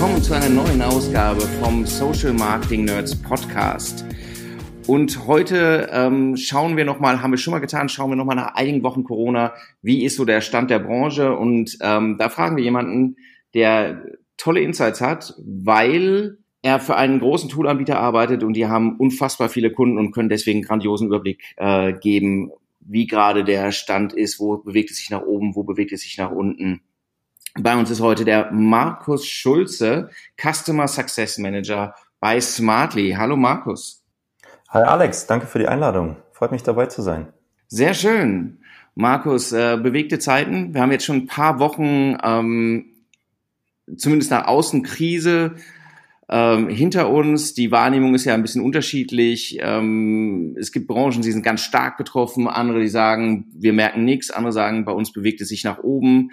willkommen zu einer neuen Ausgabe vom Social Marketing Nerds Podcast. Und heute ähm, schauen wir nochmal, haben wir schon mal getan, schauen wir nochmal nach einigen Wochen Corona, wie ist so der Stand der Branche? Und ähm, da fragen wir jemanden, der tolle Insights hat, weil er für einen großen Toolanbieter arbeitet und die haben unfassbar viele Kunden und können deswegen grandiosen Überblick äh, geben, wie gerade der Stand ist, wo bewegt es sich nach oben, wo bewegt es sich nach unten. Bei uns ist heute der Markus Schulze, Customer Success Manager bei Smartly. Hallo Markus. Hi Alex, danke für die Einladung. Freut mich dabei zu sein. Sehr schön. Markus, äh, bewegte Zeiten. Wir haben jetzt schon ein paar Wochen, ähm, zumindest nach außen Krise ähm, hinter uns. Die Wahrnehmung ist ja ein bisschen unterschiedlich. Ähm, es gibt Branchen, die sind ganz stark betroffen, andere, die sagen, wir merken nichts, andere sagen, bei uns bewegt es sich nach oben.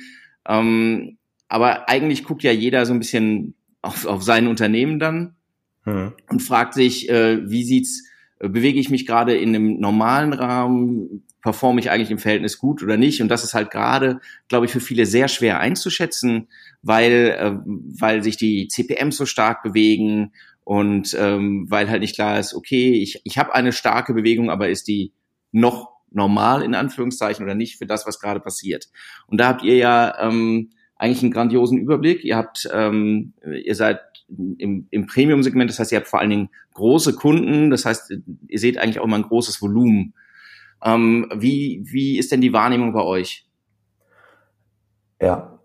Ähm, aber eigentlich guckt ja jeder so ein bisschen auf, auf sein Unternehmen dann hm. und fragt sich, äh, wie sieht's, äh, bewege ich mich gerade in einem normalen Rahmen, performe ich eigentlich im Verhältnis gut oder nicht? Und das ist halt gerade, glaube ich, für viele sehr schwer einzuschätzen, weil, äh, weil sich die CPMs so stark bewegen und ähm, weil halt nicht klar ist, okay, ich, ich habe eine starke Bewegung, aber ist die noch normal in Anführungszeichen oder nicht für das, was gerade passiert. Und da habt ihr ja ähm, eigentlich einen grandiosen Überblick. Ihr habt, ähm, ihr seid im, im Premium-Segment, das heißt, ihr habt vor allen Dingen große Kunden, das heißt, ihr seht eigentlich auch immer ein großes Volumen. Ähm, wie, wie ist denn die Wahrnehmung bei euch? Ja,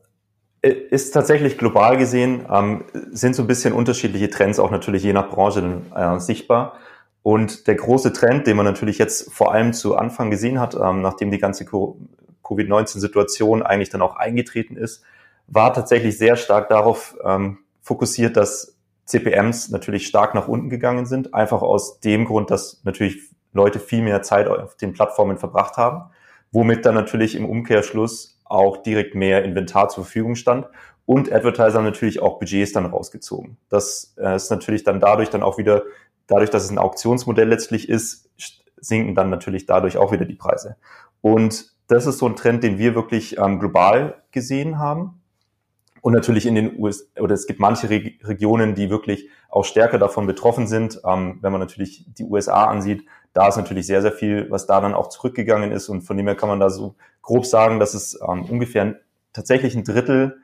ist tatsächlich global gesehen, ähm, sind so ein bisschen unterschiedliche Trends auch natürlich je nach Branche äh, sichtbar. Und der große Trend, den man natürlich jetzt vor allem zu Anfang gesehen hat, ähm, nachdem die ganze Covid-19-Situation eigentlich dann auch eingetreten ist, war tatsächlich sehr stark darauf ähm, fokussiert, dass CPMs natürlich stark nach unten gegangen sind, einfach aus dem Grund, dass natürlich Leute viel mehr Zeit auf den Plattformen verbracht haben, womit dann natürlich im Umkehrschluss auch direkt mehr Inventar zur Verfügung stand und Advertiser natürlich auch Budgets dann rausgezogen. Das äh, ist natürlich dann dadurch dann auch wieder Dadurch, dass es ein Auktionsmodell letztlich ist, sinken dann natürlich dadurch auch wieder die Preise. Und das ist so ein Trend, den wir wirklich ähm, global gesehen haben. Und natürlich in den USA, oder es gibt manche Re Regionen, die wirklich auch stärker davon betroffen sind. Ähm, wenn man natürlich die USA ansieht, da ist natürlich sehr, sehr viel, was da dann auch zurückgegangen ist. Und von dem her kann man da so grob sagen, dass es ähm, ungefähr tatsächlich ein Drittel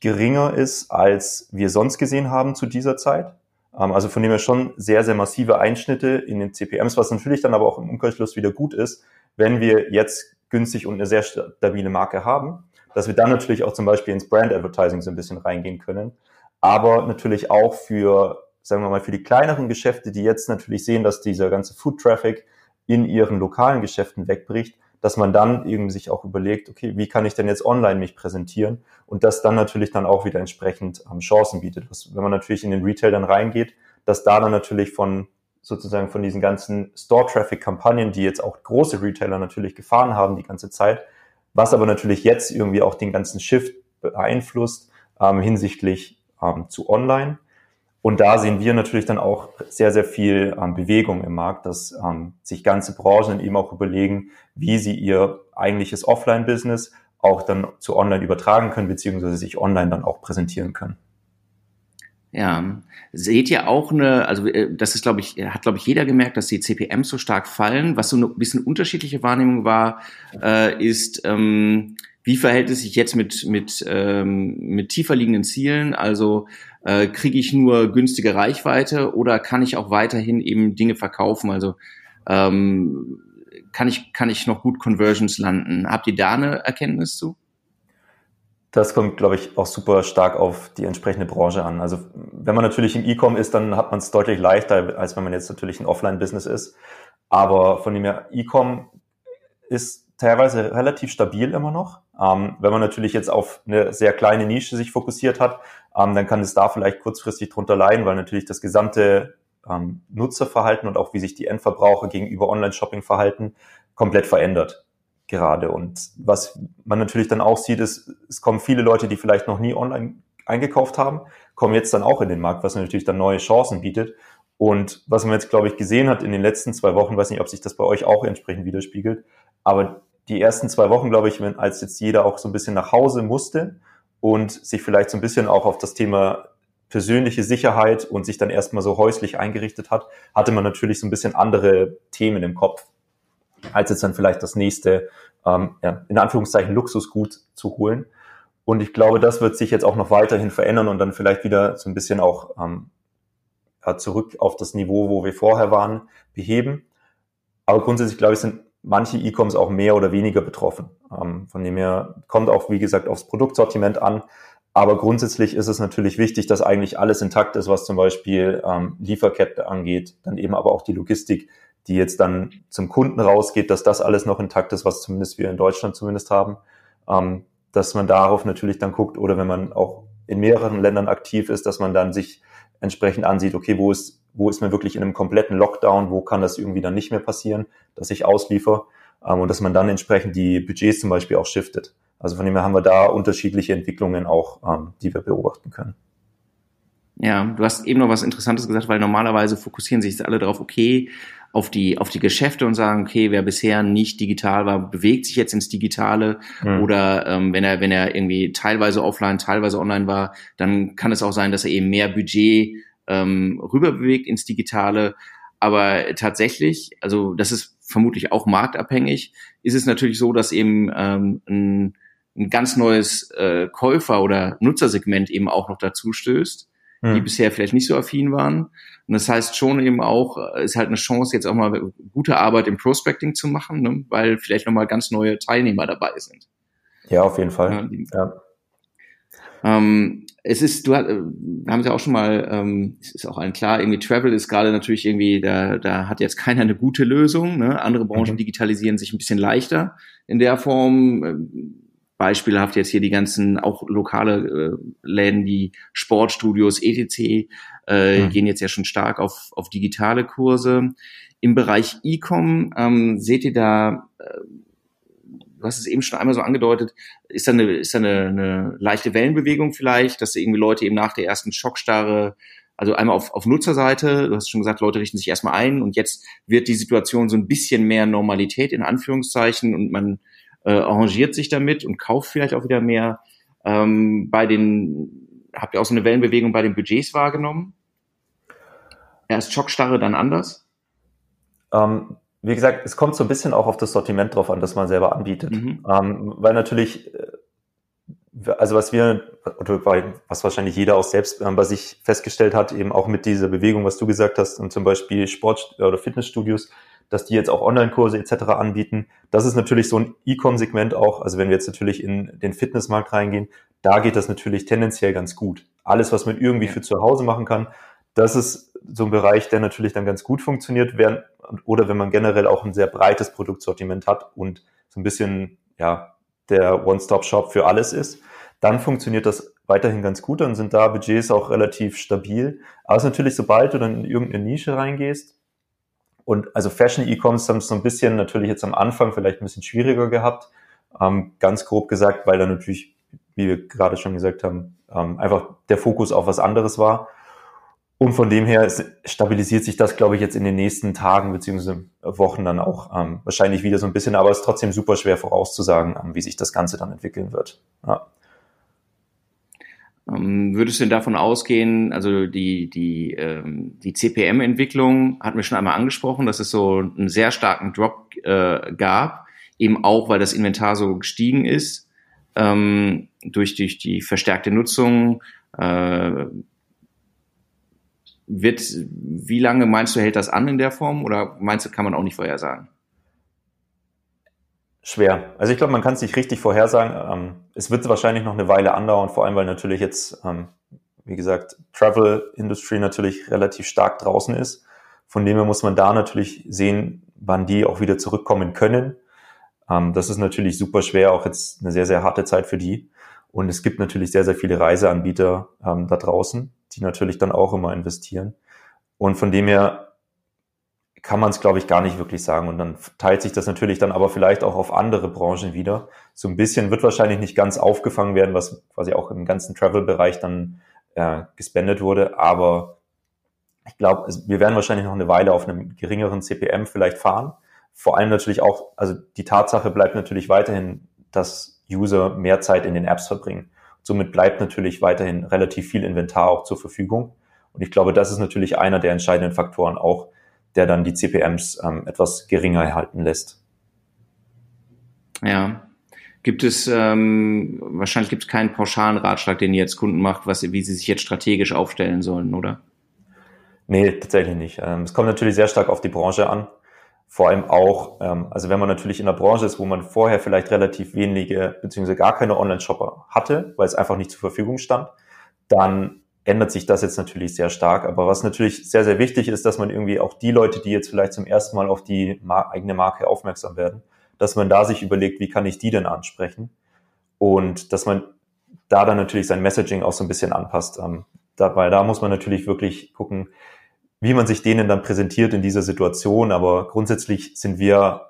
geringer ist, als wir sonst gesehen haben zu dieser Zeit. Ähm, also von dem her schon sehr, sehr massive Einschnitte in den CPMs, was natürlich dann aber auch im Umkehrschluss wieder gut ist, wenn wir jetzt günstig und eine sehr stabile Marke haben, dass wir dann natürlich auch zum Beispiel ins Brand Advertising so ein bisschen reingehen können. Aber natürlich auch für, sagen wir mal, für die kleineren Geschäfte, die jetzt natürlich sehen, dass dieser ganze Food Traffic in ihren lokalen Geschäften wegbricht, dass man dann eben sich auch überlegt, okay, wie kann ich denn jetzt online mich präsentieren und das dann natürlich dann auch wieder entsprechend ähm, Chancen bietet. Was, wenn man natürlich in den Retail dann reingeht, dass da dann natürlich von sozusagen von diesen ganzen Store-Traffic-Kampagnen, die jetzt auch große Retailer natürlich gefahren haben die ganze Zeit, was aber natürlich jetzt irgendwie auch den ganzen Shift beeinflusst ähm, hinsichtlich ähm, zu Online, und da sehen wir natürlich dann auch sehr, sehr viel ähm, Bewegung im Markt, dass ähm, sich ganze Branchen eben auch überlegen, wie sie ihr eigentliches Offline-Business auch dann zu online übertragen können, beziehungsweise sich online dann auch präsentieren können. Ja, seht ihr auch eine, also äh, das ist, glaube ich, hat, glaube ich, jeder gemerkt, dass die CPMs so stark fallen. Was so eine bisschen unterschiedliche Wahrnehmung war, äh, ist, ähm, wie verhält es sich jetzt mit, mit, ähm, mit tiefer liegenden Zielen? Also äh, kriege ich nur günstige Reichweite oder kann ich auch weiterhin eben Dinge verkaufen? Also ähm, kann ich, kann ich noch gut Conversions landen? Habt ihr da eine Erkenntnis zu? Das kommt, glaube ich, auch super stark auf die entsprechende Branche an. Also wenn man natürlich im E-Com ist, dann hat man es deutlich leichter, als wenn man jetzt natürlich ein Offline-Business ist. Aber von dem her, E-Com ist teilweise relativ stabil immer noch. Ähm, wenn man natürlich jetzt auf eine sehr kleine Nische sich fokussiert hat, ähm, dann kann es da vielleicht kurzfristig drunter leiden, weil natürlich das gesamte ähm, Nutzerverhalten und auch wie sich die Endverbraucher gegenüber Online-Shopping verhalten, komplett verändert gerade. Und was man natürlich dann auch sieht, ist, es kommen viele Leute, die vielleicht noch nie online eingekauft haben, kommen jetzt dann auch in den Markt, was natürlich dann neue Chancen bietet. Und was man jetzt, glaube ich, gesehen hat in den letzten zwei Wochen, weiß nicht, ob sich das bei euch auch entsprechend widerspiegelt, aber die ersten zwei Wochen, glaube ich, als jetzt jeder auch so ein bisschen nach Hause musste und sich vielleicht so ein bisschen auch auf das Thema persönliche Sicherheit und sich dann erstmal so häuslich eingerichtet hat, hatte man natürlich so ein bisschen andere Themen im Kopf, als jetzt dann vielleicht das nächste, ähm, ja, in Anführungszeichen, Luxusgut zu holen. Und ich glaube, das wird sich jetzt auch noch weiterhin verändern und dann vielleicht wieder so ein bisschen auch ähm, zurück auf das Niveau, wo wir vorher waren, beheben. Aber grundsätzlich, glaube ich, sind manche E-Coms auch mehr oder weniger betroffen. Ähm, von dem her kommt auch, wie gesagt, aufs Produktsortiment an. Aber grundsätzlich ist es natürlich wichtig, dass eigentlich alles intakt ist, was zum Beispiel ähm, Lieferkette angeht, dann eben aber auch die Logistik, die jetzt dann zum Kunden rausgeht, dass das alles noch intakt ist, was zumindest wir in Deutschland zumindest haben, ähm, dass man darauf natürlich dann guckt oder wenn man auch in mehreren Ländern aktiv ist, dass man dann sich entsprechend ansieht, okay, wo ist, wo ist man wirklich in einem kompletten Lockdown, wo kann das irgendwie dann nicht mehr passieren, dass ich ausliefer ähm, und dass man dann entsprechend die Budgets zum Beispiel auch shiftet. Also von dem her haben wir da unterschiedliche Entwicklungen auch, ähm, die wir beobachten können. Ja, du hast eben noch was Interessantes gesagt, weil normalerweise fokussieren sich alle darauf, okay, auf die, auf die Geschäfte und sagen, okay, wer bisher nicht digital war, bewegt sich jetzt ins Digitale mhm. oder ähm, wenn er, wenn er irgendwie teilweise offline, teilweise online war, dann kann es auch sein, dass er eben mehr Budget ähm, rüberbewegt ins Digitale. Aber tatsächlich, also das ist vermutlich auch marktabhängig, ist es natürlich so, dass eben ähm, ein ein ganz neues äh, Käufer- oder Nutzersegment eben auch noch dazu stößt, hm. die bisher vielleicht nicht so affin waren. Und das heißt schon eben auch, äh, ist halt eine Chance, jetzt auch mal gute Arbeit im Prospecting zu machen, ne? weil vielleicht nochmal ganz neue Teilnehmer dabei sind. Ja, auf jeden Fall. Ja, ja. Ähm, es ist, du äh, haben sie auch schon mal, ähm, es ist auch allen klar, irgendwie Travel ist gerade natürlich irgendwie, da, da hat jetzt keiner eine gute Lösung. Ne? Andere Branchen mhm. digitalisieren sich ein bisschen leichter in der Form. Ähm, beispielhaft jetzt hier die ganzen auch lokale äh, Läden, die Sportstudios, etc., äh, mhm. gehen jetzt ja schon stark auf, auf digitale Kurse. Im Bereich E-Com ähm, seht ihr da, äh, du hast es eben schon einmal so angedeutet, ist da eine, ist da eine, eine leichte Wellenbewegung vielleicht, dass irgendwie Leute eben nach der ersten Schockstarre also einmal auf, auf Nutzerseite, du hast schon gesagt, Leute richten sich erstmal ein und jetzt wird die Situation so ein bisschen mehr Normalität in Anführungszeichen und man äh, arrangiert sich damit und kauft vielleicht auch wieder mehr. Ähm, bei den, habt ihr auch so eine Wellenbewegung bei den Budgets wahrgenommen? Erst Schockstarre, dann anders? Ähm, wie gesagt, es kommt so ein bisschen auch auf das Sortiment drauf an, das man selber anbietet. Mhm. Ähm, weil natürlich, äh, also was wir, oder was wahrscheinlich jeder auch selbst äh, bei sich festgestellt hat, eben auch mit dieser Bewegung, was du gesagt hast, und zum Beispiel Sport- oder Fitnessstudios, dass die jetzt auch Online-Kurse etc. anbieten. Das ist natürlich so ein E-Com-Segment auch. Also wenn wir jetzt natürlich in den Fitnessmarkt reingehen, da geht das natürlich tendenziell ganz gut. Alles, was man irgendwie für zu Hause machen kann, das ist so ein Bereich, der natürlich dann ganz gut funktioniert. Während, oder wenn man generell auch ein sehr breites Produktsortiment hat und so ein bisschen, ja, der One-Stop-Shop für alles ist, dann funktioniert das weiterhin ganz gut. Dann sind da Budgets auch relativ stabil. Aber es ist natürlich, sobald du dann in irgendeine Nische reingehst, und also Fashion E-Coms haben es so ein bisschen natürlich jetzt am Anfang vielleicht ein bisschen schwieriger gehabt. Ähm, ganz grob gesagt, weil da natürlich, wie wir gerade schon gesagt haben, ähm, einfach der Fokus auf was anderes war. Und von dem her stabilisiert sich das, glaube ich, jetzt in den nächsten Tagen beziehungsweise Wochen dann auch ähm, wahrscheinlich wieder so ein bisschen, aber es ist trotzdem super schwer vorauszusagen, ähm, wie sich das Ganze dann entwickeln wird. Ja. Ähm, würdest du denn davon ausgehen, also die, die, ähm, die CPM-Entwicklung hatten wir schon einmal angesprochen, dass es so einen sehr starken Drop äh, gab, eben auch, weil das Inventar so gestiegen ist, ähm, durch, durch die verstärkte Nutzung. Äh, wird, wie lange meinst du, hält das an in der Form oder meinst du, kann man auch nicht vorhersagen? Schwer. Also ich glaube, man kann es nicht richtig vorhersagen. Ähm, es wird wahrscheinlich noch eine Weile andauern, vor allem weil natürlich jetzt, ähm, wie gesagt, Travel Industry natürlich relativ stark draußen ist. Von dem her muss man da natürlich sehen, wann die auch wieder zurückkommen können. Ähm, das ist natürlich super schwer, auch jetzt eine sehr, sehr harte Zeit für die. Und es gibt natürlich sehr, sehr viele Reiseanbieter da draußen, die natürlich dann auch immer investieren. Und von dem her kann man es, glaube ich, gar nicht wirklich sagen. Und dann teilt sich das natürlich dann aber vielleicht auch auf andere Branchen wieder. So ein bisschen wird wahrscheinlich nicht ganz aufgefangen werden, was quasi auch im ganzen Travel-Bereich dann äh, gespendet wurde. Aber ich glaube, wir werden wahrscheinlich noch eine Weile auf einem geringeren CPM vielleicht fahren. Vor allem natürlich auch, also die Tatsache bleibt natürlich weiterhin, dass User mehr Zeit in den Apps verbringen. Somit bleibt natürlich weiterhin relativ viel Inventar auch zur Verfügung. Und ich glaube, das ist natürlich einer der entscheidenden Faktoren auch, der dann die CPMs ähm, etwas geringer erhalten lässt. Ja. Gibt es, ähm, wahrscheinlich gibt es keinen pauschalen Ratschlag, den ihr jetzt Kunden macht, was, wie sie sich jetzt strategisch aufstellen sollen, oder? Nee, tatsächlich nicht. Ähm, es kommt natürlich sehr stark auf die Branche an. Vor allem auch, ähm, also wenn man natürlich in einer Branche ist, wo man vorher vielleicht relativ wenige beziehungsweise gar keine Online-Shopper hatte, weil es einfach nicht zur Verfügung stand, dann ändert sich das jetzt natürlich sehr stark. Aber was natürlich sehr, sehr wichtig ist, dass man irgendwie auch die Leute, die jetzt vielleicht zum ersten Mal auf die eigene Marke aufmerksam werden, dass man da sich überlegt, wie kann ich die denn ansprechen? Und dass man da dann natürlich sein Messaging auch so ein bisschen anpasst. Ähm, da, weil da muss man natürlich wirklich gucken, wie man sich denen dann präsentiert in dieser Situation. Aber grundsätzlich sind wir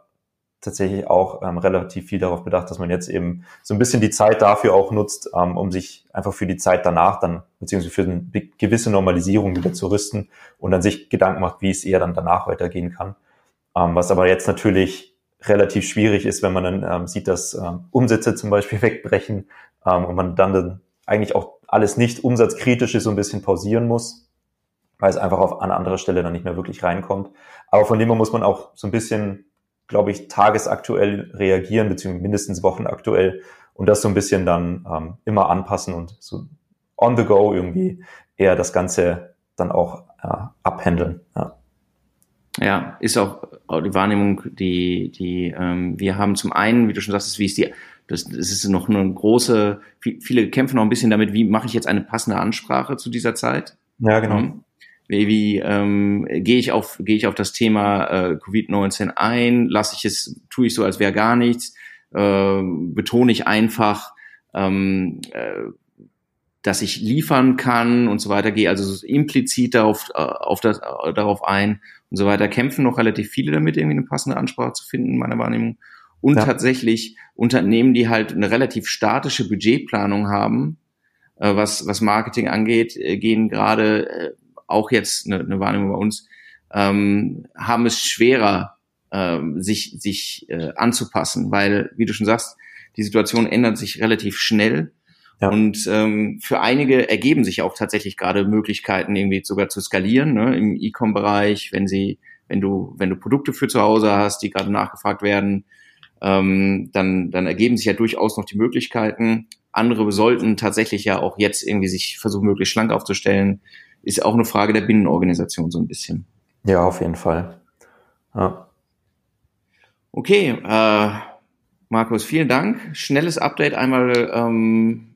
tatsächlich auch ähm, relativ viel darauf bedacht, dass man jetzt eben so ein bisschen die Zeit dafür auch nutzt, ähm, um sich einfach für die Zeit danach dann, beziehungsweise für eine gewisse Normalisierung wieder zu rüsten und dann sich Gedanken macht, wie es eher dann danach weitergehen kann. Ähm, was aber jetzt natürlich relativ schwierig ist, wenn man dann ähm, sieht, dass ähm, Umsätze zum Beispiel wegbrechen ähm, und man dann, dann eigentlich auch alles nicht umsatzkritische so ein bisschen pausieren muss, weil es einfach auf eine andere Stelle dann nicht mehr wirklich reinkommt. Aber von dem her muss man auch so ein bisschen, glaube ich, tagesaktuell reagieren, beziehungsweise mindestens wochenaktuell und das so ein bisschen dann ähm, immer anpassen und so on the go irgendwie eher das Ganze dann auch äh, abhandeln. Ja. Ja, ist auch die Wahrnehmung, die, die ähm, wir haben zum einen, wie du schon sagst, wie ist die, das, das ist noch eine große, viele kämpfen noch ein bisschen damit, wie mache ich jetzt eine passende Ansprache zu dieser Zeit? Ja, genau. Ähm, wie, ähm, gehe ich auf gehe ich auf das Thema äh, Covid-19 ein? Lasse ich es, tue ich so, als wäre gar nichts? Äh, betone ich einfach ähm, äh, dass ich liefern kann und so weiter, gehe also implizit darauf, äh, auf das, äh, darauf ein und so weiter, kämpfen noch relativ viele damit, irgendwie eine passende Ansprache zu finden, in meiner Wahrnehmung. Und ja. tatsächlich Unternehmen, die halt eine relativ statische Budgetplanung haben, äh, was, was Marketing angeht, äh, gehen gerade äh, auch jetzt eine, eine Wahrnehmung bei uns, ähm, haben es schwerer, äh, sich, sich äh, anzupassen, weil, wie du schon sagst, die Situation ändert sich relativ schnell ja. Und ähm, für einige ergeben sich auch tatsächlich gerade Möglichkeiten, irgendwie sogar zu skalieren, ne, im E-Com-Bereich, wenn sie, wenn du, wenn du Produkte für zu Hause hast, die gerade nachgefragt werden, ähm, dann, dann ergeben sich ja durchaus noch die Möglichkeiten. Andere sollten tatsächlich ja auch jetzt irgendwie sich versuchen, möglichst schlank aufzustellen. Ist auch eine Frage der Binnenorganisation so ein bisschen. Ja, auf jeden Fall. Ja. Okay, äh, Markus, vielen Dank. Schnelles Update einmal ähm,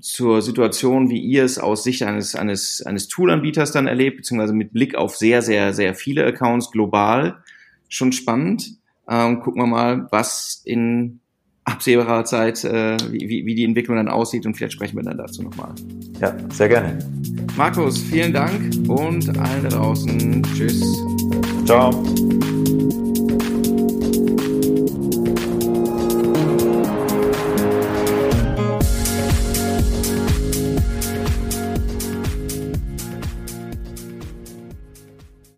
zur Situation, wie ihr es aus Sicht eines, eines, eines Toolanbieters dann erlebt, beziehungsweise mit Blick auf sehr, sehr, sehr viele Accounts global. Schon spannend. Ähm, gucken wir mal, was in absehbarer Zeit, äh, wie, wie die Entwicklung dann aussieht und vielleicht sprechen wir dann dazu nochmal. Ja, sehr gerne. Markus, vielen Dank und allen da draußen. Tschüss. Ciao.